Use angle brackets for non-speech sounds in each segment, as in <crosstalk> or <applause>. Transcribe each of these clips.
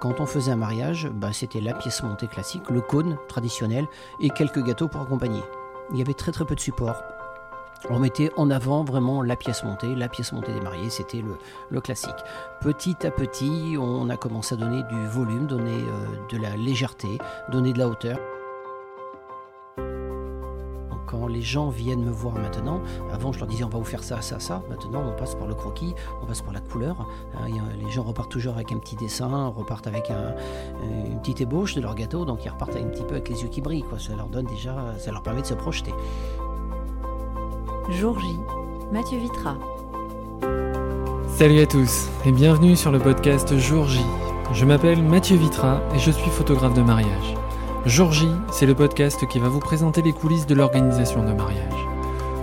quand on faisait un mariage, bah, c'était la pièce montée classique, le cône traditionnel et quelques gâteaux pour accompagner. Il y avait très très peu de support. On mettait en avant vraiment la pièce montée, la pièce montée des mariés, c'était le, classique. Petit à petit, on a commencé à donner du volume, donner euh, de la légèreté, donner de la hauteur quand les gens viennent me voir maintenant, avant je leur disais on va vous faire ça, ça, ça. Maintenant on passe par le croquis, on passe par la couleur. Hein, les gens repartent toujours avec un petit dessin, repartent avec une petite ébauche de leur gâteau, donc ils repartent un petit peu avec les yeux qui brillent. Quoi. Ça leur donne déjà, ça leur permet de se projeter. Jour J, Mathieu Vitra. Salut à tous et bienvenue sur le podcast Jour J. Je m'appelle Mathieu Vitra et je suis photographe de mariage. Jour J, c'est le podcast qui va vous présenter les coulisses de l'organisation d'un mariage.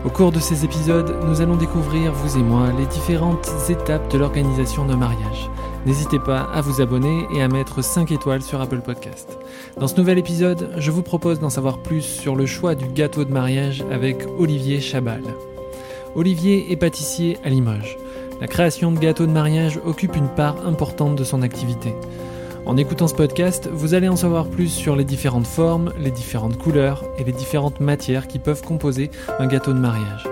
Au cours de ces épisodes, nous allons découvrir, vous et moi, les différentes étapes de l'organisation d'un mariage. N'hésitez pas à vous abonner et à mettre 5 étoiles sur Apple Podcast. Dans ce nouvel épisode, je vous propose d'en savoir plus sur le choix du gâteau de mariage avec Olivier Chabal. Olivier est pâtissier à Limoges. La création de gâteaux de mariage occupe une part importante de son activité. En écoutant ce podcast, vous allez en savoir plus sur les différentes formes, les différentes couleurs et les différentes matières qui peuvent composer un gâteau de mariage.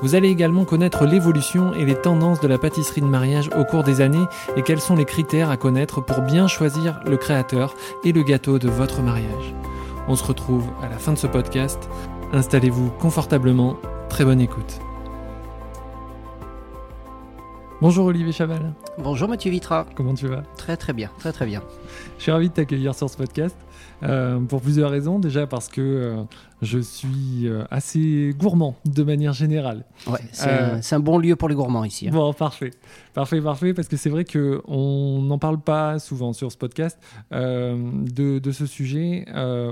Vous allez également connaître l'évolution et les tendances de la pâtisserie de mariage au cours des années et quels sont les critères à connaître pour bien choisir le créateur et le gâteau de votre mariage. On se retrouve à la fin de ce podcast. Installez-vous confortablement. Très bonne écoute. Bonjour Olivier Chaval. Bonjour Mathieu Vitra. Comment tu vas? Très très bien, très très bien. Je suis ravi de t'accueillir sur ce podcast euh, pour plusieurs raisons. Déjà parce que euh, je suis euh, assez gourmand de manière générale. Ouais, c'est un bon lieu pour les gourmands ici. Hein. Bon, parfait. Parfait, parfait, parce que c'est vrai qu'on n'en parle pas souvent sur ce podcast de, de, ce sujet.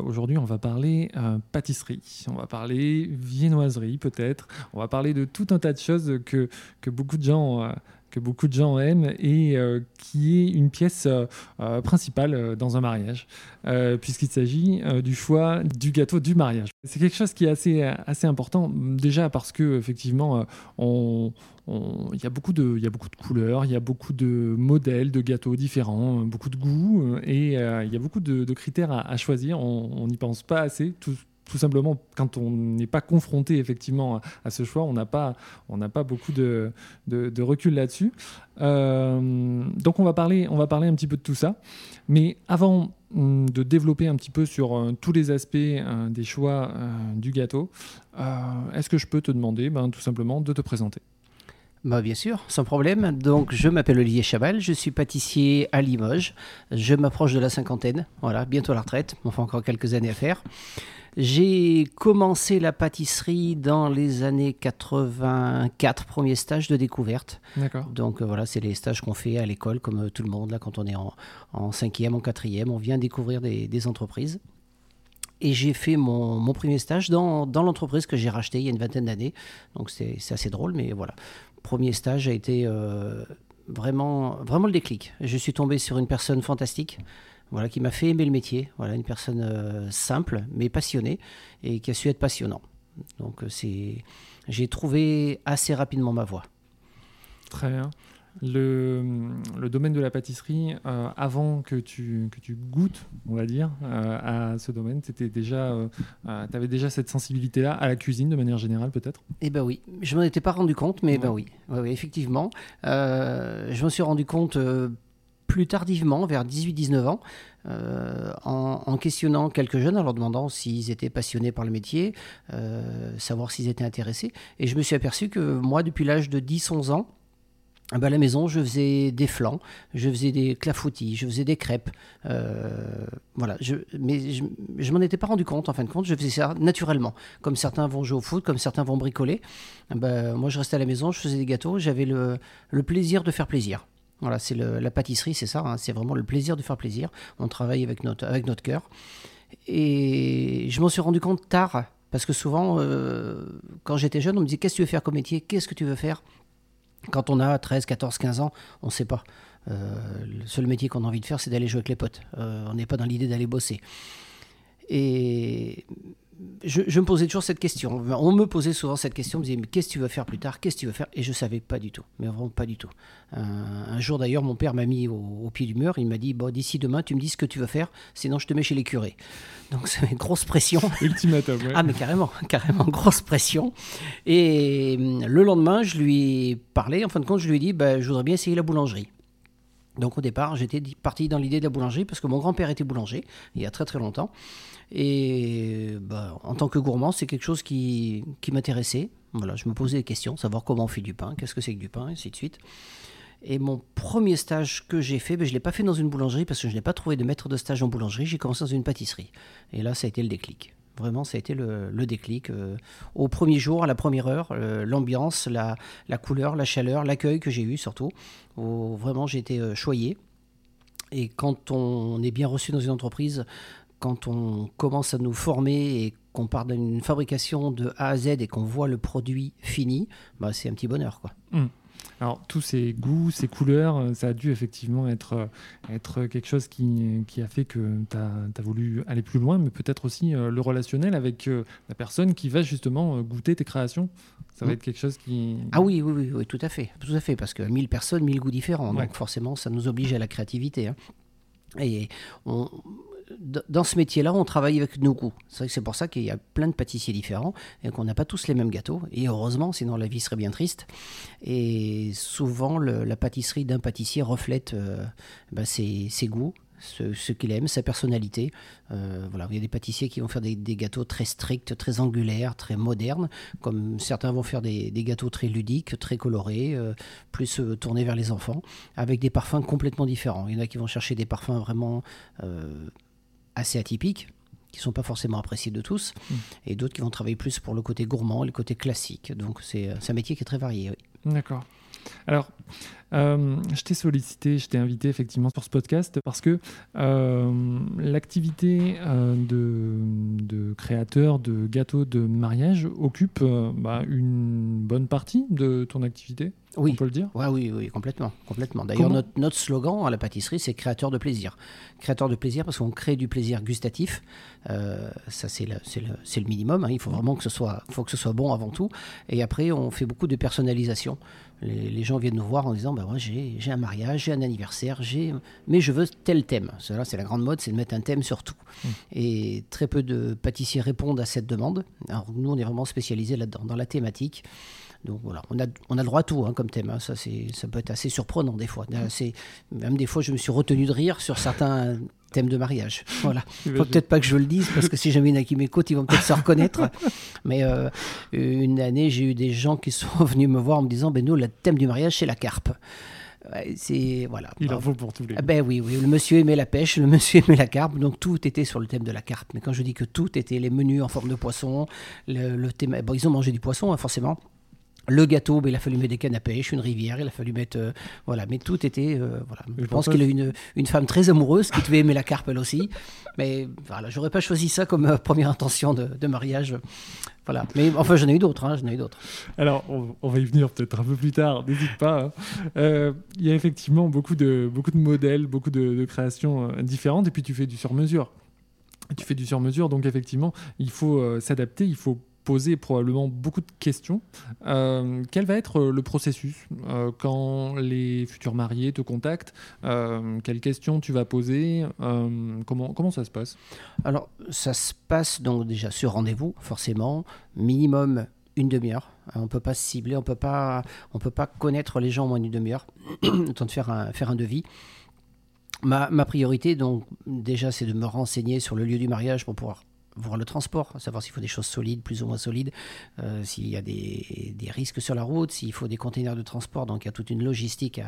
Aujourd'hui, on va parler pâtisserie, on va parler viennoiserie peut-être, on va parler de tout un tas de choses que, que beaucoup de gens que beaucoup de gens aiment et euh, qui est une pièce euh, euh, principale dans un mariage, puisqu'il s'agit du choix du gâteau du mariage. C'est quelque chose qui est assez, assez important, déjà parce que effectivement, il y, a beaucoup de, y a beaucoup de couleurs, il y a beaucoup de modèles de gâteaux différents, beaucoup de goûts, et il y a beaucoup de, critères à, choisir. On n'y pense pas assez. Tout simplement, quand on n'est pas confronté effectivement à, ce choix, on n'a pas, beaucoup de, de, recul là-dessus. Euh, donc on va parler, on va parler un petit peu de tout ça. Mais avant hum, de développer un petit peu sur euh, tous les aspects euh, des choix du gâteau, est-ce que je peux te demander, ben, tout simplement, de te présenter? Bah bien sûr, sans problème. Donc je m'appelle Olivier Chabal, je suis pâtissier à Limoges. Je m'approche de la cinquantaine, voilà, bientôt la retraite, on fait encore quelques années à faire. J'ai commencé la pâtisserie dans les années 84, premier stage de découverte. D'accord. Donc euh, voilà, c'est les stages qu'on fait à l'école, comme euh, tout le monde, là, quand on est en, en cinquième, en quatrième, on vient découvrir des, entreprises. Et j'ai fait mon, premier stage dans, l'entreprise que j'ai rachetée il y a une vingtaine d'années. Donc c'est assez drôle, mais voilà. Premier stage a été euh, vraiment, vraiment le déclic. Je suis tombé sur une personne fantastique voilà, qui m'a fait aimer le métier. Voilà, une personne euh, simple mais passionnée et qui a su être passionnant. Donc euh, j'ai trouvé assez rapidement ma voie. Très bien. Le, le domaine de la pâtisserie, euh, avant que tu, que tu goûtes, on va dire, à ce domaine, tu déjà, avais déjà cette sensibilité-là à la cuisine de manière générale peut-être? Eh ben oui, je m'en étais pas rendu compte, mais ben oui, oui, effectivement. je me suis rendu compte plus tardivement, vers 18-19 ans, euh, en, questionnant quelques jeunes, en leur demandant s'ils étaient passionnés par le métier, euh, savoir s'ils étaient intéressés. Et je me suis aperçu que moi, depuis l'âge de 10-11 ans, ben, à la maison, je faisais des flancs, je faisais des clafoutis, je faisais des crêpes. Euh, voilà, je, mais je ne m'en étais pas rendu compte, en fin de compte, je faisais ça naturellement. Comme certains vont jouer au foot, comme certains vont bricoler. Eh ben, moi, je restais à la maison, je faisais des gâteaux, j'avais le, le plaisir de faire plaisir. Voilà, c'est la pâtisserie, c'est ça. Hein. c'est vraiment le plaisir de faire plaisir. On travaille avec notre, avec notre cœur. Et je m'en suis rendu compte tard, parce que souvent, euh, quand j'étais jeune, on me disait Qu'est-ce que tu veux faire comme métier? Qu'est-ce que tu veux faire? Quand on a 13, 14, 15 ans, on ne sait pas. Euh, le seul métier qu'on a envie de faire, c'est d'aller jouer avec les potes. Euh, on n'est pas dans l'idée d'aller bosser. Et je, je me posais toujours cette question. On me posait souvent cette question, on me disait mais qu'est-ce que tu veux faire plus tard Qu'est-ce que tu faire? Et je savais pas du tout, mais vraiment pas du tout. Euh, un jour d'ailleurs, mon père m'a mis au, au pied du mur, il m'a dit bon, d'ici demain, tu me dis ce que tu veux faire, sinon je te mets chez les curés. Donc c'est une grosse pression. <laughs> Ultimatum, ouais. Ah mais carrément, <laughs> carrément, grosse pression. Et hum, le lendemain, je lui ai parlé, en fin de compte, je lui ai dit, bah, je voudrais bien essayer la boulangerie. Donc au départ, j'étais parti dans l'idée de la boulangerie parce que mon grand-père était boulanger il y a très très longtemps. Et bah, en tant que gourmand, c'est quelque chose qui, m'intéressait. Voilà, je me posais des questions, savoir comment on fait du pain, qu'est-ce que c'est que du pain, et ainsi de suite. Et mon premier stage que j'ai fait, ben, je ne l'ai pas fait dans une boulangerie parce que je n'ai pas trouvé de maître de stage en boulangerie. J'ai commencé dans une pâtisserie. Et là, ça a été le déclic. Vraiment, ça a été le, déclic. euh, au premier jour, à la première heure, euh, l'ambiance, la, couleur, la chaleur, l'accueil que j'ai eu surtout. vraiment, j'ai été euh, choyé. Et quand on est bien reçu dans une entreprise, quand on commence à nous former et qu'on part d'une fabrication de A à Z et qu'on voit le produit fini, bah, c'est un petit bonheur. Quoi. Alors, tous ces goûts, ces couleurs, euh, ça a dû effectivement être, euh, être quelque chose qui, qui a fait que tu as, voulu aller plus loin, mais peut-être aussi euh, le relationnel avec euh, la personne qui va justement euh, goûter tes créations. Ça va Mm. être quelque chose qui. Ah oui, oui, oui, oui, tout à fait, tout à fait, parce que 1000 personnes, 1000 goûts différents, Ouais. donc forcément, ça nous oblige à la créativité. hein. Et on- dans ce métier-là, on travaille avec nos goûts. C'est vrai que c'est pour ça qu'il y a plein de pâtissiers différents et qu'on n'a pas tous les mêmes gâteaux. Et heureusement, sinon la vie serait bien triste. Et souvent, la pâtisserie d'un pâtissier reflète euh, ben, ses, goûts. Ce, qu'il aime, sa personnalité. Euh, voilà, il y a des pâtissiers qui vont faire des, gâteaux très stricts, très angulaires, très modernes, comme certains vont faire des, gâteaux très ludiques, très colorés, euh, plus tournés vers les enfants, avec des parfums complètement différents. Il y en a qui vont chercher des parfums vraiment assez atypiques, qui ne sont pas forcément appréciés de tous, Mm. et d'autres qui vont travailler plus pour le côté gourmand, le côté classique. Donc c'est c'est un métier qui est très varié. oui. D'accord. Alors, euh, je t'ai sollicité, je t'ai invité effectivement sur ce podcast parce que euh, l'activité euh, de, de créateur de gâteaux de mariage occupe bah, une bonne partie de ton activité, Oui. on peut le dire. Ouais, oui, oui, complètement. complètement. D'ailleurs, notre, notre slogan à la pâtisserie, c'est créateur de plaisir. Créateur de plaisir parce qu'on crée du plaisir gustatif. Euh, ça, c'est le, c'est le- c'est le minimum. hein. Il faut vraiment que ce, soit, faut que ce soit bon avant tout. Et après, on fait beaucoup de personnalisation. Les, les gens viennent nous voir en disant bah, moi, j'ai j'ai un mariage, j'ai un anniversaire, j'ai mais je veux tel thème. Cela, c'est la grande mode, c'est de mettre un thème sur tout. Et très peu de pâtissiers répondent à cette demande. Alors, nous, on est vraiment spécialisé là-dedans, dans la thématique. Donc voilà, on a, on a le droit à tout hein, comme thème. hein. Ça, c'est, ça peut être assez surprenant des fois. C'est, même des fois, je me suis retenu de rire sur certains thèmes de mariage. Voilà. <laughs> Faut peut-être pas que je le dise parce que si jamais il y en a qui m'écoutent, ils vont peut-être se reconnaître. <laughs> Mais euh, une année, j'ai eu des gens qui sont <laughs> venus me voir en me disant ben nous, le thème du mariage, c'est la carpe. C'est voilà. Il en faut pour tous les. Ah ben oui, oui, le monsieur aimait la pêche, le monsieur aimait la carpe, donc tout était sur le thème de la carpe. Mais quand je dis que tout était les menus en forme de poisson, le, le thème, bon, ils ont mangé du poisson, hein, forcément. Le gâteau, ben, il a fallu mettre des cannes à pêche, une rivière, il a fallu mettre. euh, voilà, mais tout était. euh, voilà. Je pense qu'il a une, une femme très amoureuse qui devait aimer la carpe elle aussi. Mais voilà, j'aurais pas choisi ça comme euh, première intention de, de mariage. Voilà. Mais enfin, j'en ai eu d'autres. Hein, j'en ai eu d'autres. Alors, on, on va y venir peut-être un peu plus tard, n'hésite pas. hein. Il y a effectivement beaucoup de, beaucoup de modèles, beaucoup de, de créations différentes, et puis tu fais du sur-mesure. Tu fais du sur-mesure, donc effectivement, il faut s'adapter, il faut poser probablement beaucoup de questions. Euh, quel va être euh, le processus euh, quand les futurs mariés te contactent Quelles questions tu vas poser comment, comment ça se passe? Alors, ça se passe donc déjà sur rendez-vous, forcément, minimum une demi-heure. On peut pas se cibler, on on peut pas connaître les gens en moins d'une demi-heure, <clears throat> temps de faire un, faire un devis. Ma, ma priorité, donc, déjà, c'est de me renseigner sur le lieu du mariage pour pouvoir voir le transport, savoir s'il faut des choses solides, plus ou moins solides, euh, s'il y a des, risques sur la route, s'il faut des containers de transport, donc il y a toute une logistique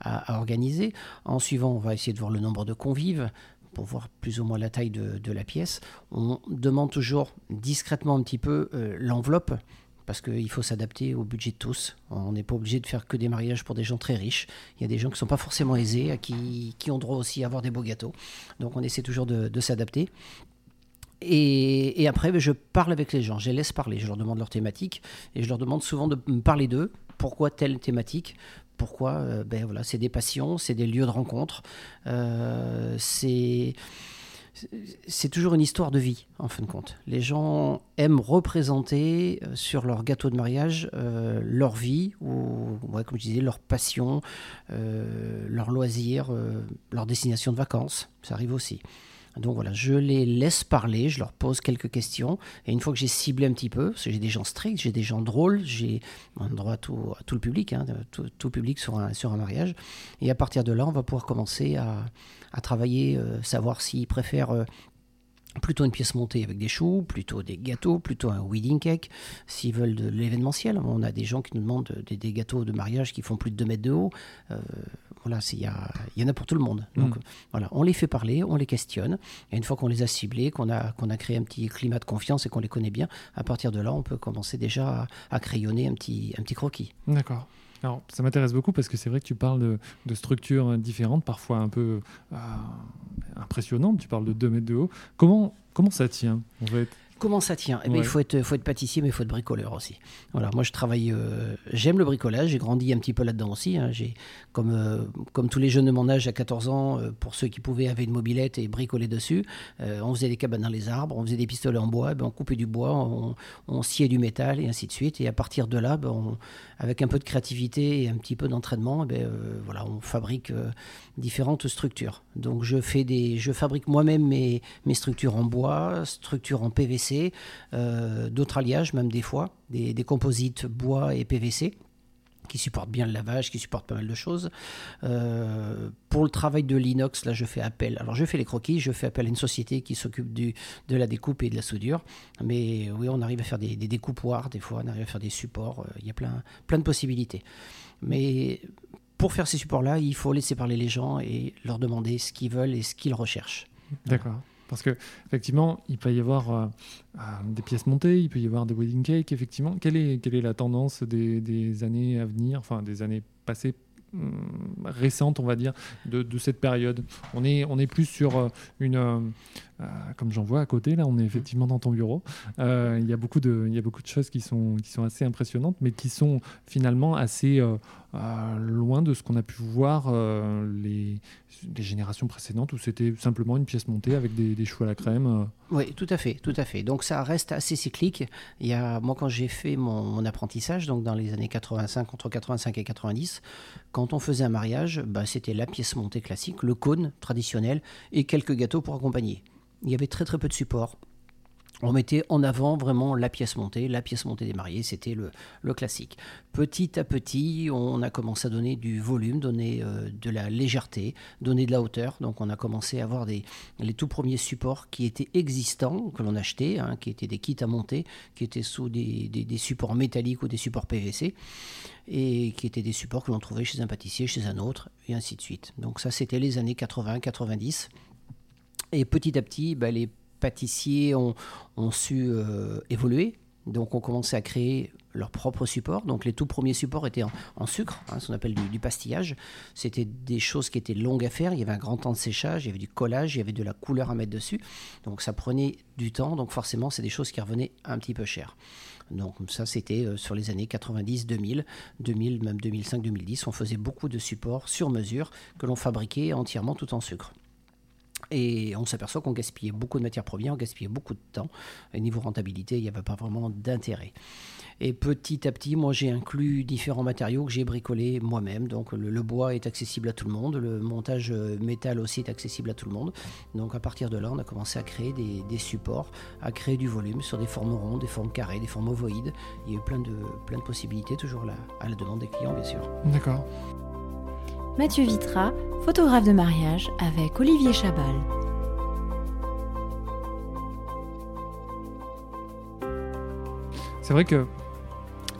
à, organiser. En suivant, on va essayer de voir le nombre de convives pour voir plus ou moins la taille de, la pièce. On demande toujours discrètement un petit peu euh, l'enveloppe parce qu'il faut s'adapter au budget de tous. On n'est pas obligé de faire que des mariages pour des gens très riches. Il y a des gens qui ne sont pas forcément aisés, qui, ont droit aussi à avoir des beaux gâteaux. Donc on essaie toujours de s'adapter. Et, après, ben, je parle avec les gens, je les laisse parler, je leur demande leur thématique et je leur demande souvent de me parler d'eux. Pourquoi telle thématique? Pourquoi Euh, ben voilà, C'est des passions, c'est des lieux de rencontre, euh, c'est toujours une histoire de vie, en fin de compte. Les gens aiment représenter euh, sur leur gâteau de mariage euh, leur vie, ou comme je disais, leur passion, euh, leur loisir, leur destination de vacances. Ça arrive aussi. Donc voilà, je les laisse parler, je leur pose quelques questions. Et une fois que j'ai ciblé un petit peu, parce que j'ai des gens stricts, j'ai des gens drôles, j'ai un droit à tout, tout le public, hein, tout, tout, public sur un, sur un mariage. Et à partir de là, on va pouvoir commencer à, à travailler, euh, savoir s'ils préfèrent euh, plutôt une pièce montée avec des choux, plutôt des gâteaux, plutôt un wedding cake. S'ils veulent de l'événementiel, on a des gens qui nous demandent des, gâteaux de mariage qui font plus de 2 mètres de haut. Euh, voilà, il y, en a pour tout le monde. Donc mm. voilà, on les fait parler, on les questionne. Et une fois qu'on les a ciblés, qu'on a, qu'on a créé un petit climat de confiance et qu'on les connaît bien, à partir de là, on peut commencer déjà à, à crayonner un petit, un petit croquis. D'accord. Alors, ça m'intéresse beaucoup parce que c'est vrai que tu parles de, structures différentes, parfois un peu euh, impressionnantes. Tu parles de 2 mètres de haut. Comment, comment ça tient en fait? Comment ça tient? Eh ben, Il faut être, faut être pâtissier, mais il faut être bricoleur aussi. Voilà, moi je travaille, euh, j'aime le bricolage, j'ai grandi un petit peu là-dedans aussi. Hein. J'ai, comme, euh, comme tous les jeunes de mon âge à 14 ans, euh, pour ceux qui pouvaient, avaient une mobilette et bricoler dessus. on faisait des cabanes dans les arbres, on faisait des pistolets en bois, ben, on coupait du bois, on, on, sciait du métal et ainsi de suite. Et à partir de là, ben, avec un peu de créativité et un petit peu d'entraînement, ben, voilà, on fabrique différentes structures. Donc je, fais des, je fabrique moi-même mes, mes structures en bois, structures en PVC euh, d'autres alliages même des fois, des, composites bois et PVC qui supportent bien le lavage, qui supportent pas mal de choses. Euh, pour le travail de l'inox, là, je fais appel. Alors, je fais les croquis, je fais appel à une société qui s'occupe de la découpe et de la soudure. Mais oui, on arrive à faire des, des découpoirs, des fois, on arrive à faire des supports. Euh, il y a plein, plein de possibilités. Mais pour faire ces supports-là, il faut laisser parler les gens et leur demander ce qu'ils veulent et ce qu'ils recherchent. D'accord. Parce que effectivement, il peut y avoir euh, euh, des pièces montées, il peut y avoir des wedding cakes. Effectivement, quelle est, quelle est la tendance des, années à venir, enfin des années passées hum, récentes, on va dire, de, de, cette période? On est, on est plus sur euh, une, comme j'en vois à côté, là, on est effectivement dans ton bureau. il y a beaucoup de, il y a beaucoup de choses qui sont, qui sont assez impressionnantes, mais qui sont finalement assez loin de ce qu'on a pu voir les, des générations précédentes où c'était simplement une pièce montée avec des, choux à la crème. Euh. Oui, tout à fait, tout à fait. Donc ça reste assez cyclique. Il y a, moi, quand j'ai fait mon, apprentissage, donc dans les années 85, entre 85 et 90, quand on faisait un mariage, bah, c'était la pièce montée classique, le cône traditionnel et quelques gâteaux pour accompagner. Il y avait très très peu de supports on mettait en avant vraiment la pièce montée, la pièce montée des mariés, c'était le, classique. Petit à petit, on a commencé à donner du volume, donner euh, de la légèreté, donner de la hauteur. Donc on a commencé à avoir des, les tout premiers supports qui étaient existants, que l'on achetait, hein, qui étaient des kits à monter, qui étaient sous des, supports métalliques ou des supports PVC, et qui étaient des supports que l'on trouvait chez un pâtissier, chez un autre, et ainsi de suite. Donc ça, c'était les années 80-90. Et petit à petit, bah, les pâtissiers ont, su euh, évoluer. Donc, on commençait à créer leur propre support. Donc, les tout premiers supports étaient en, sucre, hein, ce qu'on appelle du, pastillage. C'était des choses qui étaient longues à faire. Il y avait un grand temps de séchage, il y avait du collage, il y avait de la couleur à mettre dessus. Donc, ça prenait du temps. Donc, forcément, c'est des choses qui revenaient un petit peu cher. Donc, ça, c'était euh, sur les années 90, 2000, 2000, même 2005, 2010. On faisait beaucoup de supports sur mesure que l'on fabriquait entièrement tout en sucre. Et on s'aperçoit qu'on gaspillait beaucoup de matières premières, on gaspillait beaucoup de temps. Et niveau rentabilité, il n'y avait pas vraiment d'intérêt. Et petit à petit, moi, j'ai inclus différents matériaux que j'ai bricolés moi-même. Donc, le, bois est accessible à tout le monde, le montage euh, métal aussi est accessible à tout le monde. Donc, à partir de là, on a commencé à créer des, supports, à créer du volume sur des formes rondes, des formes carrées, des formes ovoïdes. Il y a eu plein de, plein de possibilités, toujours là, à la demande des clients, bien sûr. D'accord. Mathieu Vitra, photographe de mariage avec Olivier Chabal. C'est vrai que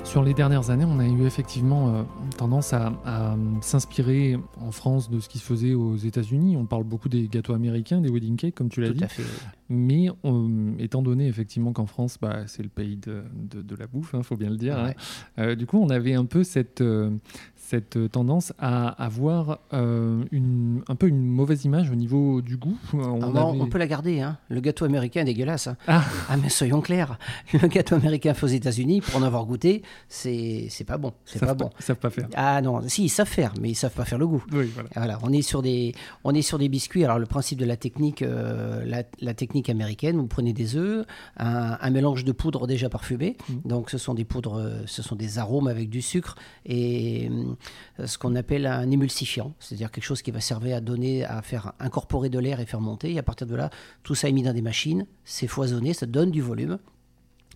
sur les dernières années, on a eu effectivement euh, tendance à, s'inspirer en France de ce qui se faisait aux États-Unis. On parle beaucoup des gâteaux américains, des wedding cakes, comme tu l'as dit. Mais étant donné effectivement qu'en France, bah, c'est le pays de, la bouffe, il hein, faut bien le dire. Hein, euh, du coup, on avait un peu cette, euh, cette tendance à avoir une, un peu une mauvaise image au niveau du goût. On, ah on peut la garder. Hein. Le gâteau américain est dégueulasse. Ah. ah. mais soyons clairs. Le gâteau américain fait aux États-Unis, pour en avoir goûté, c'est pas bon. C'est pas bon. Ils savent pas faire. Ah non, si ils savent faire, mais ils savent pas faire le goût. Oui, voilà. Voilà, on est sur des, on est sur des biscuits. Alors le principe de la technique, euh, la, la technique américaine, vous prenez des œufs, un, un mélange de poudre déjà parfumée. Mm. Donc ce sont des poudres, euh, ce sont des arômes avec du sucre et euh, ce qu'on appelle un émulsifiant, c'est-à-dire quelque chose qui va servir à donner, à faire incorporer de l'air et faire monter. Et à partir de là, tout ça est mis dans des machines, c'est foisonné, ça donne du volume.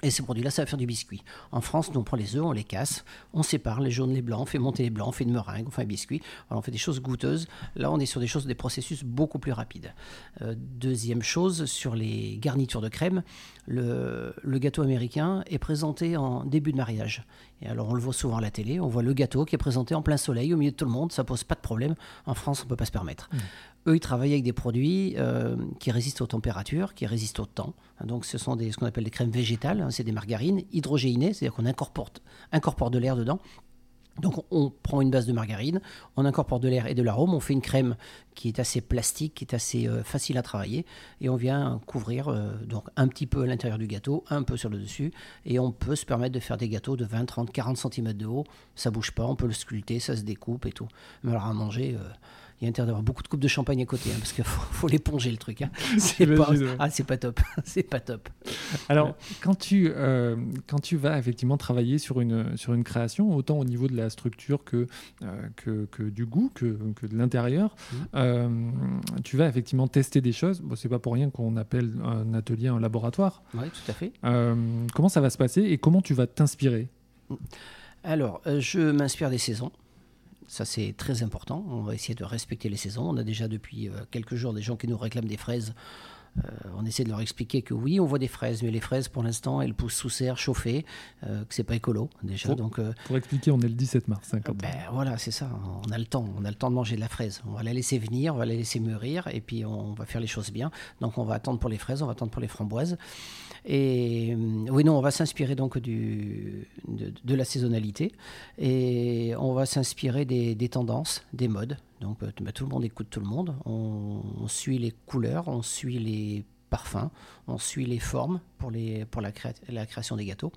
Et ces produits-là, ça va faire du biscuit. En France, nous, on prend les œufs, on les casse, on sépare les jaunes, les blancs, on fait monter les blancs, on fait une meringue, on fait un biscuit. On fait des choses goûteuses. Là, on est sur des choses, des processus beaucoup plus rapides. Euh, deuxième chose, sur les garnitures de crème, le, gâteau américain est présenté en début de mariage. Et alors, on le voit souvent à la télé, on voit le gâteau qui est présenté en plein soleil, au milieu de tout le monde, ça pose pas de problème. En France, on ne peut pas se permettre. Eux, ils travaillent avec des produits euh, qui résistent aux températures, qui résistent au temps. Donc, ce sont des, ce qu'on appelle des crèmes végétales, hein, c'est des margarines hydrogéinées, c'est-à-dire qu'on incorpore, incorpore de l'air dedans. Donc, on prend une base de margarine, on incorpore de l'air et de l'arôme, on fait une crème qui est assez plastique, qui est assez euh, facile à travailler, et on vient couvrir euh, donc un petit peu à l'intérieur du gâteau, un peu sur le dessus, et on peut se permettre de faire des gâteaux de 20, 30, 40 cm de haut. Ça bouge pas, on peut le sculpter, ça se découpe et tout. Mais alors à manger. Il y a intérêt d'avoir beaucoup de coupes de champagne à côté, hein, parce qu'il faut, faut l'éponger le truc. hein. <laughs> C'est pas, ah, c'est pas top, <laughs> c'est pas top. Alors, quand tu, euh, quand tu vas effectivement travailler sur une, sur une création, autant au niveau de la structure que, euh, que, que du goût, que, que de l'intérieur, Mhm. euh, tu vas effectivement tester des choses. Bon, c'est pas pour rien qu'on appelle un atelier un laboratoire. Oui, tout à fait. Comment ça va se passer et comment tu vas t'inspirer? Alors, euh, je m'inspire des saisons. Ça, c'est très important. On va essayer de respecter les saisons. On a déjà depuis euh, quelques jours des gens qui nous réclament des fraises. Euh, on essaie de leur expliquer que oui, on voit des fraises, mais les fraises, pour l'instant, elles poussent sous serre, chauffées, euh, que c'est pas écolo déjà. Faut- Donc, euh, Pour expliquer, on est le 17 mars. hein, quand ben voilà, c'est ça. On a le temps. On a le temps de manger de la fraise. On va la laisser venir, on va la laisser mûrir, et puis on va faire les choses bien. Donc on va attendre pour les fraises, on va attendre pour les framboises. Et euh, oui, non, on va s'inspirer donc du, de, de la saisonnalité, et on va s'inspirer des, des tendances, des modes. Donc euh, ben, tout le monde écoute tout le monde. On, suit les couleurs, on suit les parfums, on suit les formes pour, la, créa- la création des gâteaux.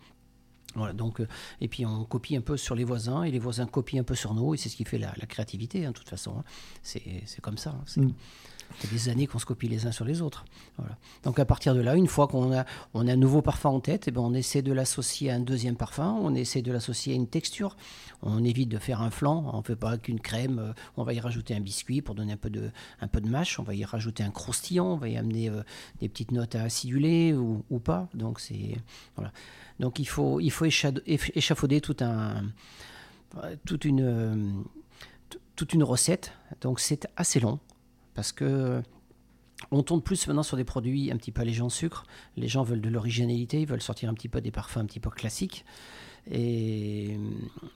Voilà, donc, euh, et puis on copie un peu sur les voisins, et les voisins copient un peu sur nous, et c'est ce qui fait la, créativité, hein, de toute façon. hein. C'est comme ça. hein. Ça fait des années qu'on se copie les uns sur les autres. Donc à partir de là, une fois qu'on a, un nouveau parfum en tête, eh ben, on essaie de l'associer à un deuxième parfum, on essaie de l'associer à une texture. On évite de faire un flan, on ne fait pas qu'une crème, euh, on va y rajouter un biscuit pour donner un peu de, un peu de mâche, on va y rajouter un croustillant, on va y amener euh, des petites notes à aciduler ou, pas. Donc voilà. Donc il faut, il faut échafauder tout un, euh, toute une, toute une recette. Donc c'est assez long parce que on tourne plus maintenant sur des produits un petit peu allégés en sucre. Les gens veulent de l'originalité, ils veulent sortir un petit peu des parfums un petit peu classiques. Et,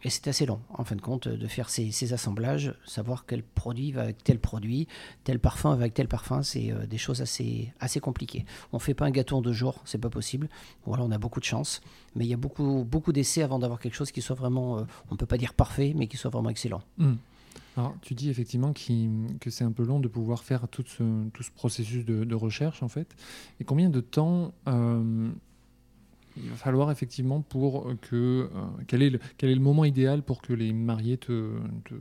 c'est assez long, en fin de compte, de faire ces, assemblages, savoir quel produit va avec tel produit, tel parfum va avec tel parfum, c'est euh, des choses assez, compliquées. On fait pas un gâteau en deux jours, c'est pas possible. Voilà, on a beaucoup de chance, mais il y a beaucoup, d'essais avant d'avoir quelque chose qui soit vraiment, euh, on peut pas dire parfait, mais qui soit vraiment excellent. Hmm. Tu dis effectivement que c'est un peu long de pouvoir faire tout ce, processus de, recherche, en fait. Et combien de temps euh, il va falloir effectivement pour que... euh, quel, est le, moment idéal pour que les mariés te, te,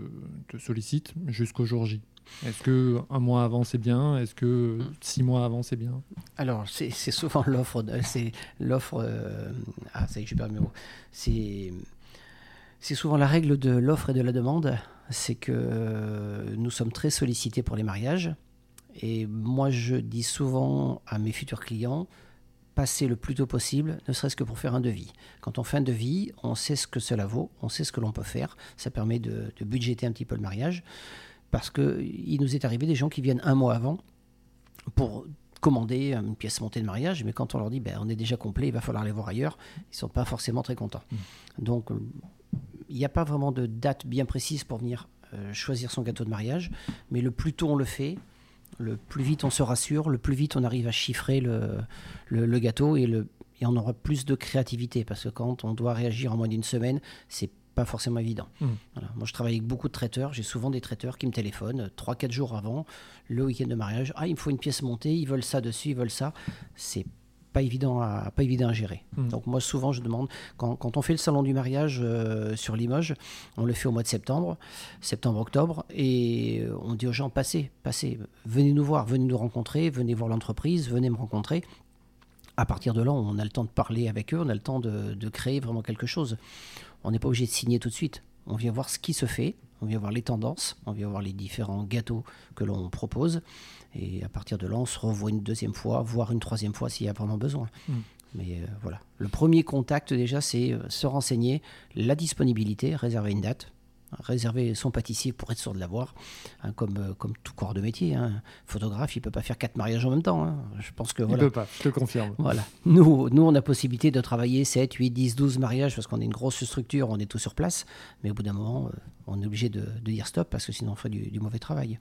te sollicitent jusqu'au jour J? Est-ce que un mois avant c'est bien? Est-ce que six mois avant c'est bien? Alors, c'est souvent <laughs> l'offre. C'est l'offre. euh, ah, ça y est, j'ai perdu. C'est. C'est souvent la règle de l'offre et de la demande. C'est que euh, nous sommes très sollicités pour les mariages. Et moi, je dis souvent à mes futurs clients passez le plus tôt possible, ne serait-ce que pour faire un devis. Quand on fait un devis, on sait ce que cela vaut, on sait ce que l'on peut faire. Ça permet de, de budgéter un petit peu le mariage. Parce qu'il nous est arrivé des gens qui viennent un mois avant pour commander une pièce montée de mariage, mais quand on leur dit ben, on est déjà complet, il va falloir aller voir ailleurs, ils ne sont pas forcément très contents. Donc euh, il n'y a pas vraiment de date bien précise pour venir euh, choisir son gâteau de mariage, mais le plus tôt on le fait, le plus vite on se rassure, le plus vite on arrive à chiffrer le, le, le gâteau et, le, et on aura plus de créativité, parce que quand on doit réagir en moins d'une semaine, c'est pas forcément évident. Mm. Voilà. Moi, je travaille avec beaucoup de traiteurs. J'ai souvent des traiteurs qui me téléphonent 3-4 jours avant le week-end de mariage. Ah, il me faut une pièce montée, ils veulent ça dessus, ils veulent ça. C'est pas évident à, pas évident à gérer. Mm. Donc moi souvent je demande, quand, quand on fait le salon du mariage euh, sur Limoges, on le fait au mois de septembre, septembre-octobre, et euh, on dit aux gens, passez, passez, venez nous voir, venez nous rencontrer, venez voir l'entreprise, venez me rencontrer. À partir de là, on a le temps de parler avec eux, on a le temps de, de créer vraiment quelque chose. On n'est pas obligé de signer tout de suite. On vient voir ce qui se fait, on vient voir les tendances, on vient voir les différents gâteaux que l'on propose. Et à partir de là, on se revoit une deuxième fois, voire une troisième fois s'il y a vraiment besoin. Mm. Mais euh, voilà. Le premier contact, déjà, c'est euh, se renseigner, la disponibilité, réserver une date, réserver son pâtissier pour être sûr de l'avoir, hein, comme, euh, comme tout corps de métier. Hein. Photographe, il peut pas faire quatre mariages en même temps. hein. Je pense que Il voilà. peut pas, je te confirme. Voilà. Nous, nous, on a possibilité de travailler 7, 8, 10, 12 mariages parce qu'on est une grosse structure, on est tout sur place. Mais au bout d'un moment, on est obligé de, de dire stop parce que sinon on ferait du, du mauvais travail.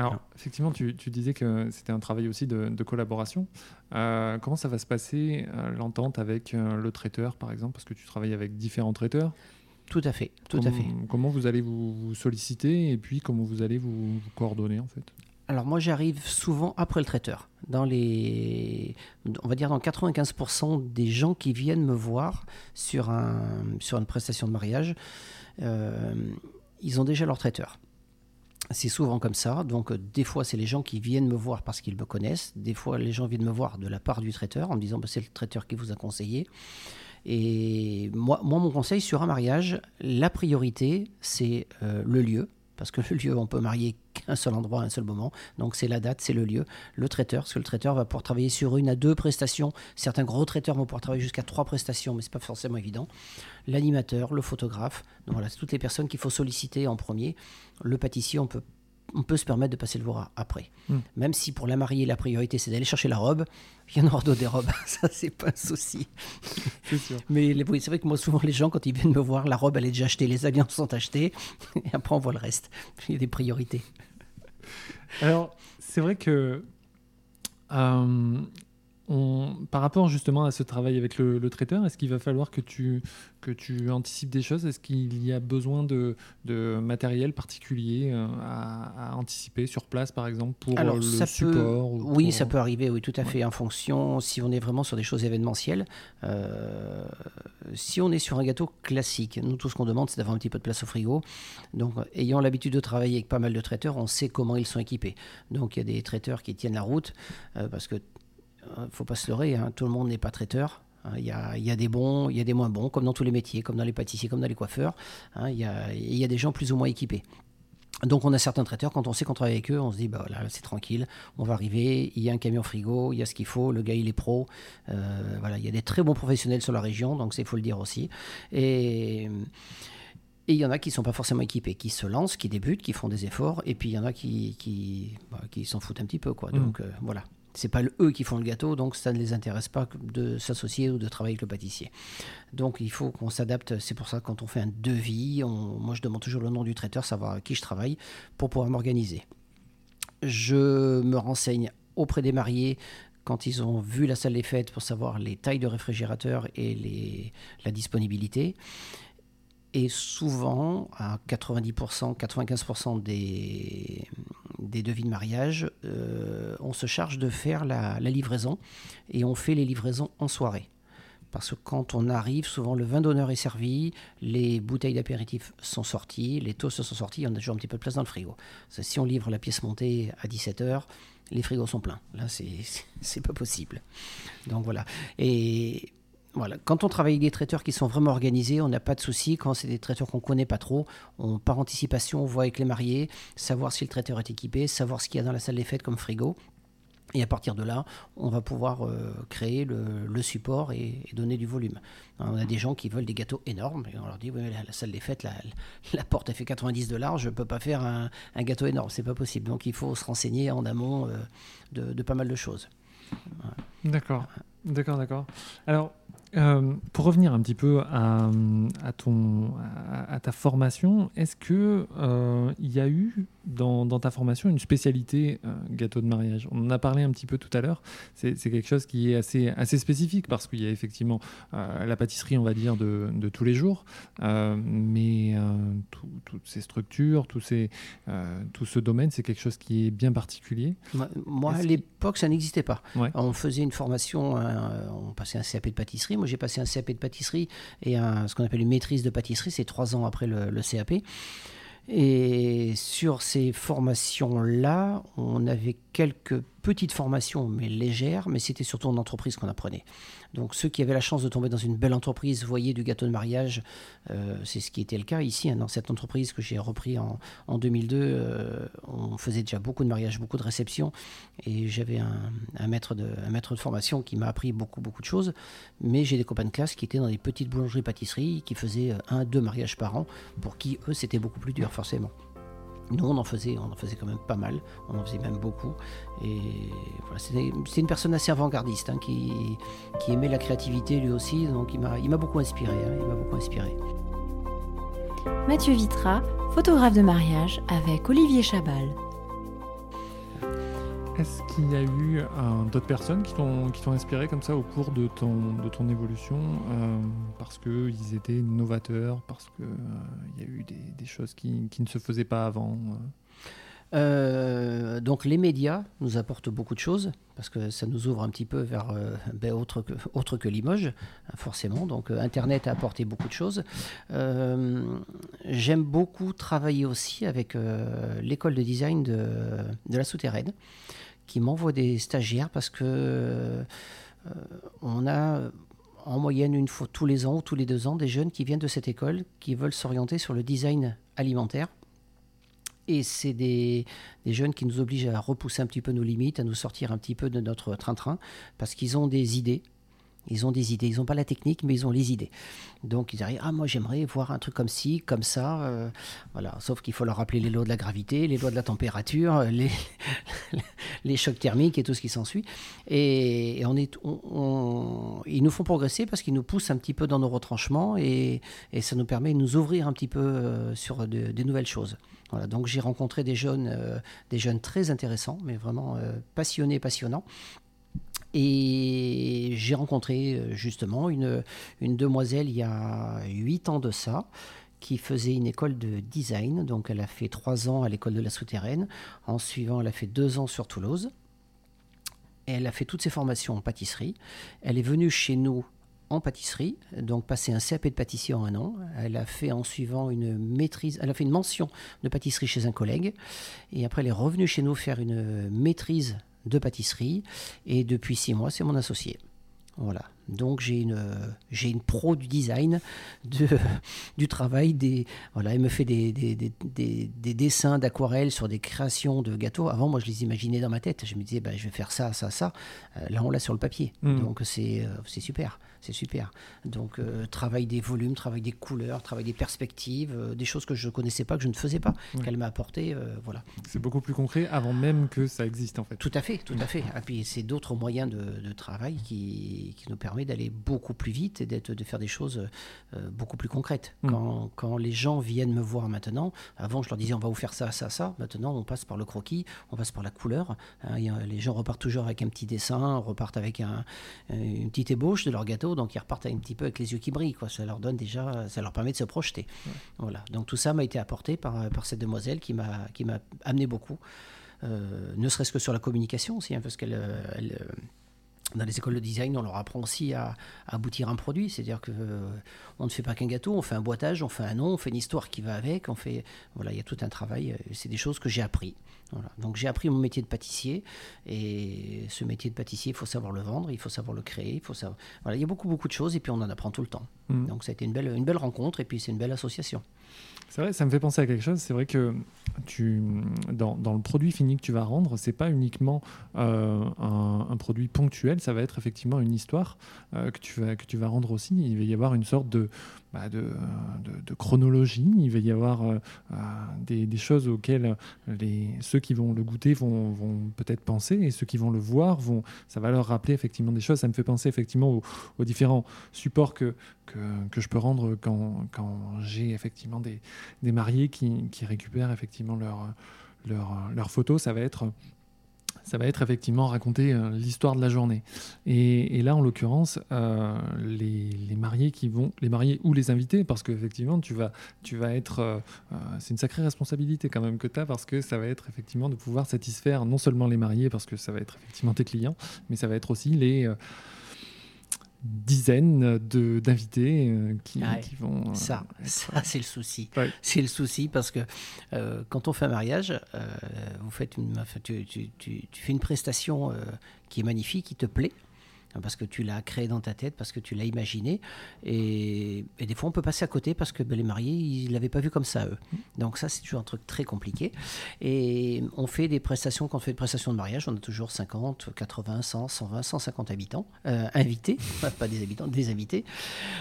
Alors, Non. effectivement, tu, tu disais que c'était un travail aussi de, de collaboration. Euh, comment ça va se passer, euh, l'entente avec euh, le traiteur, par exemple, parce que tu travailles avec différents traiteurs Tout à fait, tout à Comment- fait. Comment vous allez vous, vous solliciter et puis comment vous allez vous, vous coordonner, en fait? Alors moi, j'arrive souvent après le traiteur. Dans les, on va dire dans 95% des gens qui viennent me voir sur, un, sur une prestation de mariage, euh, ils ont déjà leur traiteur. C'est souvent comme ça. Donc, euh, des fois, c'est les gens qui viennent me voir parce qu'ils me connaissent. Des fois, les gens viennent me voir de la part du traiteur en me disant bah, c'est le traiteur qui vous a conseillé. Et moi, mon conseil sur un mariage, la priorité, c'est euh, le lieu. Parce que le lieu, on peut marier qu'un seul endroit, un seul moment. Donc, c'est la date, c'est le lieu. Le traiteur, parce que le traiteur va pouvoir travailler sur une à deux prestations. Certains gros traiteurs vont pouvoir travailler jusqu'à trois prestations, mais c'est pas forcément évident. L'animateur, le photographe. Donc, voilà, c'est toutes les personnes qu'il faut solliciter en premier. Le pâtissier, on peut, on peut se permettre de passer le voir après. Mm. Même si pour la mariée, la priorité, c'est d'aller chercher la robe, il y en aura d'autres des robes. <laughs> Ça, c'est pas un souci. Sûr. Mais les- oui, c'est vrai que moi, souvent, les gens, quand ils viennent me voir, la robe, elle est déjà achetée, les alliances sont achetées, <laughs> et après, on voit le reste. Il y a des priorités. Alors, c'est vrai que euh, on, par rapport justement à ce travail avec le, le traiteur, est-ce qu'il va falloir que tu, que tu anticipes des choses? Est-ce qu'il y a besoin de, de matériel particulier euh, à, à anticiper sur place, par exemple, pour euh, le ça peut- support ou Oui, pour- ça peut arriver, oui, tout à Ouais. fait, en fonction, si on est vraiment sur des choses événementielles. Euh, si on est sur un gâteau classique, nous, tout ce qu'on demande, c'est d'avoir un petit peu de place au frigo. Donc, euh, ayant l'habitude de travailler avec pas mal de traiteurs, on sait comment ils sont équipés. Donc, il y a des traiteurs qui tiennent la route, euh, parce que, euh, faut pas se leurrer, hein, tout le monde n'est pas traiteur. Hein, Il y, a, il y a des bons, il y a des moins bons, comme dans tous les métiers, comme dans les pâtissiers, comme dans les coiffeurs. Hein, il, y a, il y a des gens plus ou moins équipés. Donc on a certains traiteurs, quand on sait qu'on travaille avec eux, on se dit, bah voilà, c'est tranquille, on va arriver, il y a un camion frigo, il y a ce qu'il faut, le gars il est pro. Euh, voilà, il y a des très bons professionnels sur la région, donc il faut le dire aussi. Et... Et il y en a qui ne sont pas forcément équipés, qui se lancent, qui débutent, qui font des efforts, et puis il y en a qui, qui, bah, qui s'en foutent un petit peu. Quoi. Mm. Donc euh, voilà, c'est pas eux qui font le gâteau, donc ça ne les intéresse pas de s'associer ou de travailler avec le pâtissier. Donc il faut qu'on s'adapte, c'est pour ça que quand on fait un devis, moi je demande toujours le nom du traiteur, savoir avec qui je travaille, pour pouvoir m'organiser. Je me renseigne auprès des mariés quand ils ont vu la salle des fêtes pour savoir les tailles de réfrigérateur et la disponibilité. Et souvent, à 90%, 95% des, des devis de mariage, euh, on se charge de faire la, livraison et on fait les livraisons en soirée. Parce que quand on arrive, souvent le vin d'honneur est servi, les bouteilles d'apéritif sont sorties, les toasts sont sortis, on a toujours un petit peu de place dans le frigo. Si on livre la pièce montée à 17h, les frigos sont pleins. Là, c'est <laughs> pas possible. Donc voilà. Et voilà. Quand on travaille avec des traiteurs qui sont vraiment organisés, on n'a pas de souci. Quand c'est des traiteurs qu'on connaît pas trop, on par anticipation, on voit avec les mariés, savoir si le traiteur est équipé, savoir ce qu'il y a dans la salle des fêtes comme frigo. Et à partir de là, on va pouvoir euh, créer le, support et, donner du volume. Hein, On a des gens qui veulent des gâteaux énormes et on leur dit oui, mais la, salle des fêtes, la, porte elle fait 90 de large, je ne peux pas faire un, gâteau énorme, c'est pas possible. Donc il faut se renseigner en amont euh, de, de pas mal de choses. D'accord, d'accord, d'accord. Alors, euh, pour revenir un petit peu à, ta formation, est-ce que euh, y a eu dans, ta formation une spécialité euh, gâteau de mariage. On en a parlé un petit peu tout à l'heure. C'est quelque chose qui est assez, assez spécifique parce qu'il y a effectivement euh, la pâtisserie, on va dire, de, de tous les jours, euh, mais toutes ces structures, tout, ces, tout ce domaine, c'est quelque chose qui est bien particulier. Moi, à l'époque, ça n'existait pas. On faisait une formation, on passait un CAP de pâtisserie. Moi, j'ai passé un CAP de pâtisserie et un, ce qu'on appelle une maîtrise de pâtisserie, c'est trois ans après le, le CAP. Et sur ces formations-là, on avait quelques petites formations, mais légères, mais c'était surtout en entreprise qu'on apprenait. Donc ceux qui avaient la chance de tomber dans une belle entreprise, voyaient du gâteau de mariage, euh, c'est ce qui était le cas ici. Hein, dans cette entreprise que j'ai repris en, en 2002, euh, on faisait déjà beaucoup de mariages, beaucoup de réceptions, et j'avais un, maître de, un maître de formation qui m'a appris beaucoup, beaucoup de choses. Mais j'ai des copains de classe qui étaient dans des petites boulangeries-pâtisseries, qui faisaient un, deux mariages par an, pour qui, eux, c'était beaucoup plus dur, forcément. Nous, on en faisait, on en faisait quand même pas mal, on en faisait même beaucoup. Et voilà, c'est une personne assez avant-gardiste hein, qui, aimait la créativité lui aussi, donc il m'a beaucoup inspiré. Hein, il m'a beaucoup inspiré. Mathieu Vitra, photographe de mariage avec Olivier Chabal. Est-ce qu'il y a eu euh, d'autres personnes qui t'ont inspiré comme ça au cours de ton, de ton évolution euh, parce qu'ils étaient novateurs, parce qu'il euh, il y a eu des, choses qui, ne se faisaient pas avant donc les médias nous apportent beaucoup de choses parce que ça nous ouvre un petit peu vers ben, autre, que, autre que Limoges, forcément. Donc Internet a apporté beaucoup de choses. J'aime beaucoup travailler aussi avec l'école de design de, de la souterraine qui m'envoie des stagiaires parce que euh, on a en moyenne une fois tous les ans ou tous les deux ans des jeunes qui viennent de cette école qui veulent s'orienter sur le design alimentaire. Et c'est des, jeunes qui nous obligent à repousser un petit peu nos limites, à nous sortir un petit peu de notre train-train, parce qu'ils ont des idées, ils ont des idées. Ils n'ont pas la technique, mais ils ont les idées. Donc ils arrivent, ah moi j'aimerais voir un truc comme ci, comme ça. Euh, voilà. Sauf qu'il faut leur rappeler les lois de la gravité, les lois de la température, les, <laughs> les chocs thermiques et tout ce qui s'ensuit. Et, on est, ils nous font progresser parce qu'ils nous poussent un petit peu dans nos retranchements et, ça nous permet de nous ouvrir un petit peu euh, sur des nouvelles choses. Voilà, donc j'ai rencontré des jeunes, euh, des jeunes très intéressants, mais vraiment passionnés, passionnants. Et j'ai rencontré euh, justement une, demoiselle il y a huit ans de ça qui faisait une école de design. Donc elle a fait trois ans à l'école de la souterraine. En suivant, elle a fait deux ans sur Toulouse. elle a fait toutes ses formations en pâtisserie. Elle est venue chez nous en pâtisserie, donc passé un CAP de pâtissier en un an. Elle a fait en suivant une maîtrise, elle a fait une mention de pâtisserie chez un collègue. Et après, elle est revenue chez nous faire une maîtrise de pâtisserie. Et depuis six mois, c'est mon associé. Voilà. Donc j'ai une, j'ai une pro du design, de, <laughs> du travail. Des, voilà, elle me fait des, des, des, des dessins d'aquarelle sur des créations de gâteaux. Avant, moi, je les imaginais dans ma tête. Je me disais, bah, je vais faire ça, ça, ça. Euh, là, on l'a sur le papier. Mmh. Donc c'est, euh, c'est super c'est super. Donc, euh, travail des volumes, travail des couleurs, travail des perspectives, euh, des choses que je ne connaissais pas, que je ne faisais pas, qu'elle m'a apporté. Euh, voilà. C'est beaucoup plus concret avant même que ça existe, en fait. Tout à fait, tout à fait. Et puis, c'est d'autres moyens de, travail qui, qui, nous permettent d'aller beaucoup plus vite et de faire des choses beaucoup plus concrètes. Mm. Quand, quand, les gens viennent me voir maintenant, avant, je leur disais, on va vous faire ça, ça, ça. Maintenant, on passe par le croquis, on passe par la couleur. Hein, les gens repartent toujours avec un petit dessin, repartent avec un, une petite ébauche de leur gâteau donc ils repartent un petit peu avec les yeux qui brillent. Quoi. Ça leur donne déjà, ça leur permet de se projeter. Voilà. Donc tout ça m'a été apporté par, par cette demoiselle qui m'a qui m'a amené beaucoup, euh, ne serait-ce que sur la communication aussi, hein, parce qu'elle elle, euh, dans les écoles de design, on leur apprend aussi à, aboutir un produit, c'est-à-dire que euh, on ne fait pas qu'un gâteau, on fait un boitage, on fait un nom, on fait une histoire qui va avec, on fait voilà, il y a tout un travail. C'est des choses que j'ai appris. Donc j'ai appris mon métier de pâtissier et ce métier de pâtissier, il faut savoir le vendre, il faut savoir le créer, il faut savoir. Voilà, il y a beaucoup beaucoup de choses et puis on en apprend tout le temps. Mmh. Donc ça a été une belle une belle rencontre et puis c'est une belle association. C'est vrai, ça me fait penser à quelque chose. C'est vrai que dans, le produit fini que tu vas rendre, c'est pas uniquement euh, un, produit ponctuel, ça va être effectivement une histoire euh, que, tu vas, que tu vas rendre aussi. Il va y avoir une sorte de, bah de, chronologie, il va y avoir euh, des, des, choses auxquelles les, ceux qui vont le goûter vont, peut-être penser et ceux qui vont le voir, vont, ça va leur rappeler effectivement des choses. Ça me fait penser effectivement aux, différents supports que, que, je peux rendre quand, quand j'ai effectivement des, mariés qui, qui, récupèrent effectivement leur, leurs leur photos, ça va être ça va être effectivement raconter euh, l'histoire de la journée. Et, là, en l'occurrence, euh, les, mariés qui vont, les mariés ou les invités, parce qu'effectivement, tu vas, tu vas être, euh, c'est une sacrée responsabilité quand même que tu as, parce que ça va être effectivement de pouvoir satisfaire non seulement les mariés, parce que ça va être effectivement tes clients, mais ça va être aussi les dizaines d'invités euh, qui, qui, vont. Euh, ça, ça <laughs> c'est le souci. C'est le souci parce que euh, quand on fait un mariage, vous faites une, tu, tu, tu, tu, fais une prestation qui est magnifique, qui te plaît parce que tu l'as créé dans ta tête, parce que tu l'as imaginé. Et, des fois, on peut passer à côté parce que ben, les mariés, ils ne l'avaient pas vu comme ça, eux. Donc ça, c'est toujours un truc très compliqué. Et on fait des prestations, quand on fait des prestations de mariage, on a toujours 50, 80, 100, 120, 150 habitants, euh, invités, <laughs> pas des habitants, des invités.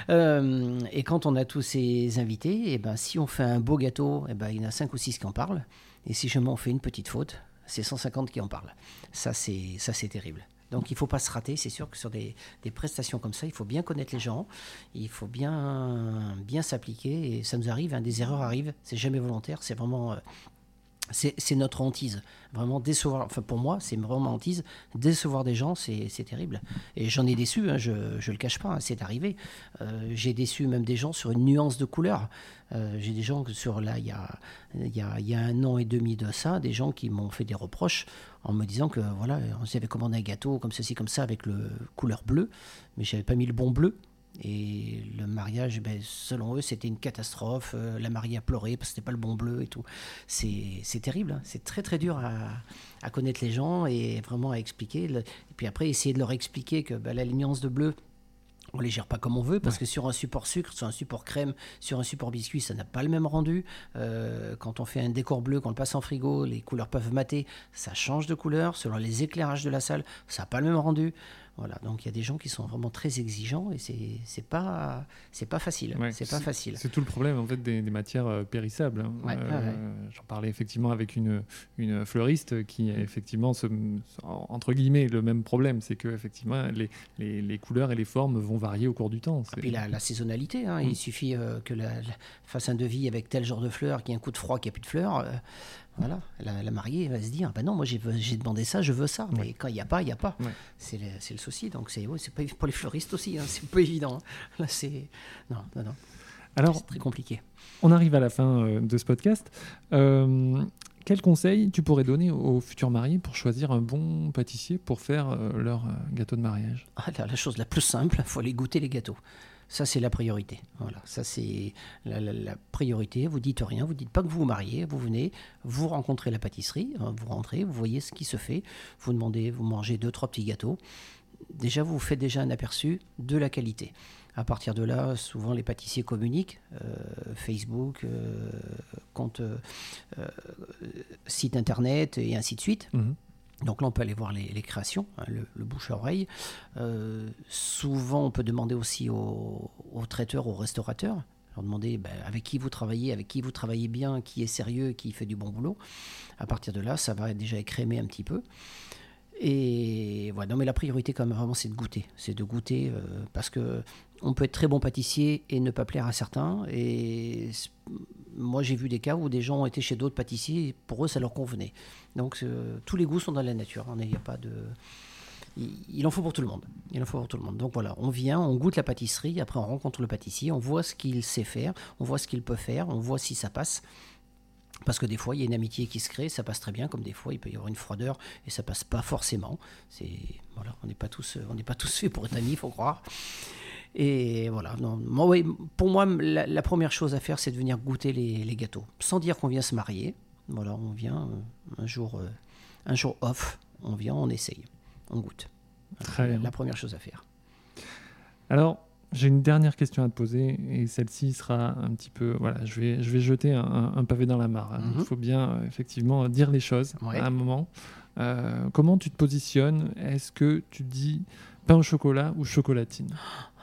Euh, et quand on a tous ces invités, et ben, si on fait un beau gâteau, et ben, il y en a 5 ou 6 qui en parlent. Et si jamais on fait une petite faute, c'est 150 qui en parlent. Ça, c'est terrible. Donc il ne faut pas se rater. C'est sûr que sur des, prestations comme ça, il faut bien connaître les gens, il faut bien, bien s'appliquer. Et ça nous arrive, hein, des erreurs arrivent, c'est jamais volontaire, c'est vraiment. C'est notre hantise. Vraiment décevoir, enfin pour moi, c'est vraiment hantise. Décevoir des gens, c'est terrible. Et j'en ai déçu, hein, je ne le cache pas, hein, c'est arrivé. Euh, j'ai déçu même des gens sur une nuance de couleur. Euh, j'ai des gens sur là, il y a, y, a, y a, un an et demi de ça, des gens qui m'ont fait des reproches en me disant que voilà, on s'avait commandé un gâteau comme ceci, comme ça, avec le couleur bleue, mais j'avais pas mis le bon bleu. Et le mariage, ben, selon eux, c'était une catastrophe. Euh, la mariée a pleuré parce que c'était pas le bon bleu et tout. C'est terrible. Hein. C'est très très dur à, à, connaître les gens et vraiment à expliquer. Et puis après, essayer de leur expliquer que ben, la nuance de bleu, on les gère pas comme on veut parce que sur un support sucre, sur un support crème, sur un support biscuit, ça n'a pas le même rendu. Euh, quand on fait un décor bleu, quand on le passe en frigo, les couleurs peuvent mater, ça change de couleur. Selon les éclairages de la salle, ça n'a pas le même rendu. Voilà, donc il y a des gens qui sont vraiment très exigeants et c'est c'est pas c'est pas facile. c'est pas facile. C'est tout le problème en fait des, matières euh, périssables. Hein. Euh, j'en parlais effectivement avec une, une fleuriste qui a effectivement ce, entre guillemets le même problème, c'est que effectivement les, les, les, couleurs et les formes vont varier au cours du temps. Et puis la, saisonnalité, hein. il mm. suffit euh, que la, fasse un devis avec tel genre de fleurs, qu'il y ait un coup de froid, qu'il n'y a plus de fleurs. Voilà, la, mariée va se dire, ben non, moi j'ai demandé ça, je veux ça. Mais quand il n'y a pas, il n'y a pas. C'est le, souci. Donc c'est c'est pas pour les fleuristes aussi, hein, c'est pas évident. Hein. Là c'est non, non, non. Alors très compliqué. On arrive à la fin euh, de ce podcast. Euh, quel conseil tu pourrais donner aux futurs mariés pour choisir un bon pâtissier pour faire euh, leur gâteau de mariage? Ah, la, chose la plus simple, il faut aller goûter les gâteaux. Ça, c'est la priorité. Voilà, ça, c'est la, priorité. Vous dites rien, vous dites pas que vous vous mariez, vous venez, vous rencontrez la pâtisserie, hein, vous rentrez, vous voyez ce qui se fait, vous demandez, vous mangez deux, trois petits gâteaux. Déjà, vous faites déjà un aperçu de la qualité. À partir de là, souvent les pâtissiers communiquent, euh, Facebook, euh, compte, euh, site internet et ainsi de suite. Mhm. Donc là, on peut aller voir les, créations, hein, le, bouche-oreille. Euh, souvent, on peut demander aussi aux, traiteurs, aux restaurateurs, leur demander ben, avec qui vous travaillez, avec qui vous travaillez bien, qui est sérieux, qui fait du bon boulot. À partir de là, ça va déjà écrémer un petit peu. Et voilà, mais la priorité, quand même, vraiment, c'est de goûter. C'est de goûter euh, parce que on peut être très bon pâtissier et ne pas plaire à certains. Et moi, j'ai vu des cas où des gens ont été chez d'autres pâtissiers et pour eux, ça leur convenait. Donc, tous les goûts sont dans la nature. Il n'y a pas de. Il, en faut pour tout le monde. Il en faut pour tout le monde. Donc voilà, on vient, on goûte la pâtisserie, après on rencontre le pâtissier, on voit ce qu'il sait faire, on voit ce qu'il peut faire, on voit si ça passe. Parce que des fois, il y a une amitié qui se crée, ça passe très bien, comme des fois, il peut y avoir une froideur et ça passe pas forcément. C'est voilà, on n'est pas tous, on n'est pas tous faits pour être amis, il faut croire. Et voilà, non, moi, pour moi, la, première chose à faire, c'est de venir goûter les, gâteaux, sans dire qu'on vient se marier. Voilà, on vient euh, un jour, euh, un jour off, on vient, on essaye, on goûte. Très la, la première chose à faire. Alors, j'ai une dernière question à te poser et celle-ci sera un petit peu. Voilà, je vais, je vais jeter un, pavé dans la mare. Hein. Il mhm. faut bien euh, effectivement dire les choses à un moment. Euh, comment tu te positionnes? Est-ce que tu dis pain au chocolat ou chocolatine?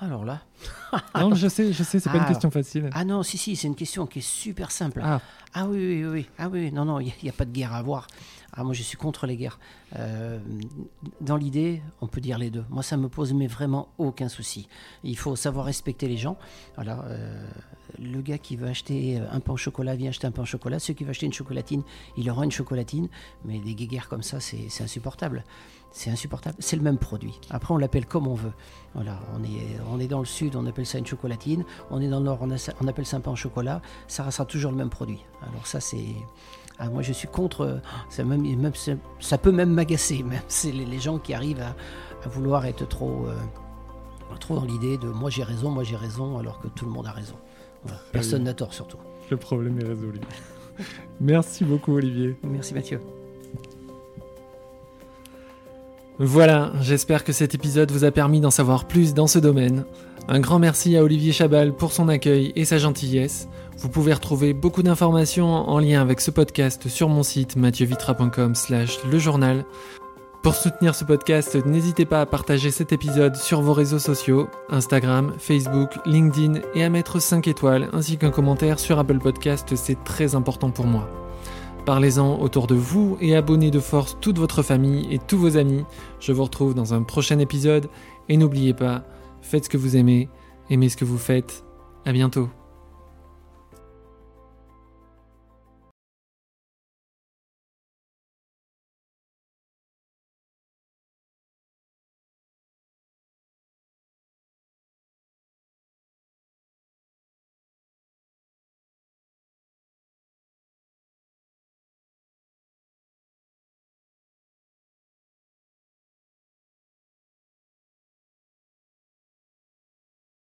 Alors là. <laughs> non, je sais, je sais, c'est pas une ah. question facile. Ah non, si, si, c'est une question qui est super simple. Ah, ah oui, oui, oui. Ah oui, non, non, il n'y a, pas de guerre à avoir. Ah, moi, je suis contre les guerres. Euh, dans l'idée, on peut dire les deux. Moi, ça me pose mais vraiment aucun souci. Il faut savoir respecter les gens. Voilà, euh, le gars qui veut acheter un pain au chocolat vient acheter un pain au chocolat. Ceux qui veulent acheter une chocolatine, il aura une chocolatine. Mais des guerres comme ça, c'est insupportable. C'est insupportable. C'est le même produit. Après, on l'appelle comme on veut. Voilà, on est, on est dans le sud, on appelle ça une chocolatine. On est dans le nord, on, on appelle ça un pain au chocolat. Ça restera toujours le même produit. Alors ça, c'est ah, moi, je suis contre. Ça, même, même, ça peut même m'agacer. Même <laughs> c'est les, gens qui arrivent à, vouloir être trop, euh, trop dans l'idée de moi j'ai raison, moi j'ai raison, alors que tout le monde a raison. Personne n'a tort surtout. Le problème est résolu. Merci beaucoup, Olivier. Merci, Mathieu. Voilà, j'espère que cet épisode vous a permis d'en savoir plus dans ce domaine. Un grand merci à Olivier Chabal pour son accueil et sa gentillesse. Vous pouvez retrouver beaucoup d'informations en lien avec ce podcast sur mon site mathieuVitra.com slash le journal. Pour soutenir ce podcast, n'hésitez pas à partager cet épisode sur vos réseaux sociaux, Instagram, Facebook, LinkedIn et à mettre 5 étoiles ainsi qu'un commentaire sur Apple Podcast, c'est très important pour moi. Parlez-en autour de vous et abonnez de force toute votre famille et tous vos amis. Je vous retrouve dans un prochain épisode et n'oubliez pas, faites ce que vous aimez, aimez ce que vous faites. À bientôt.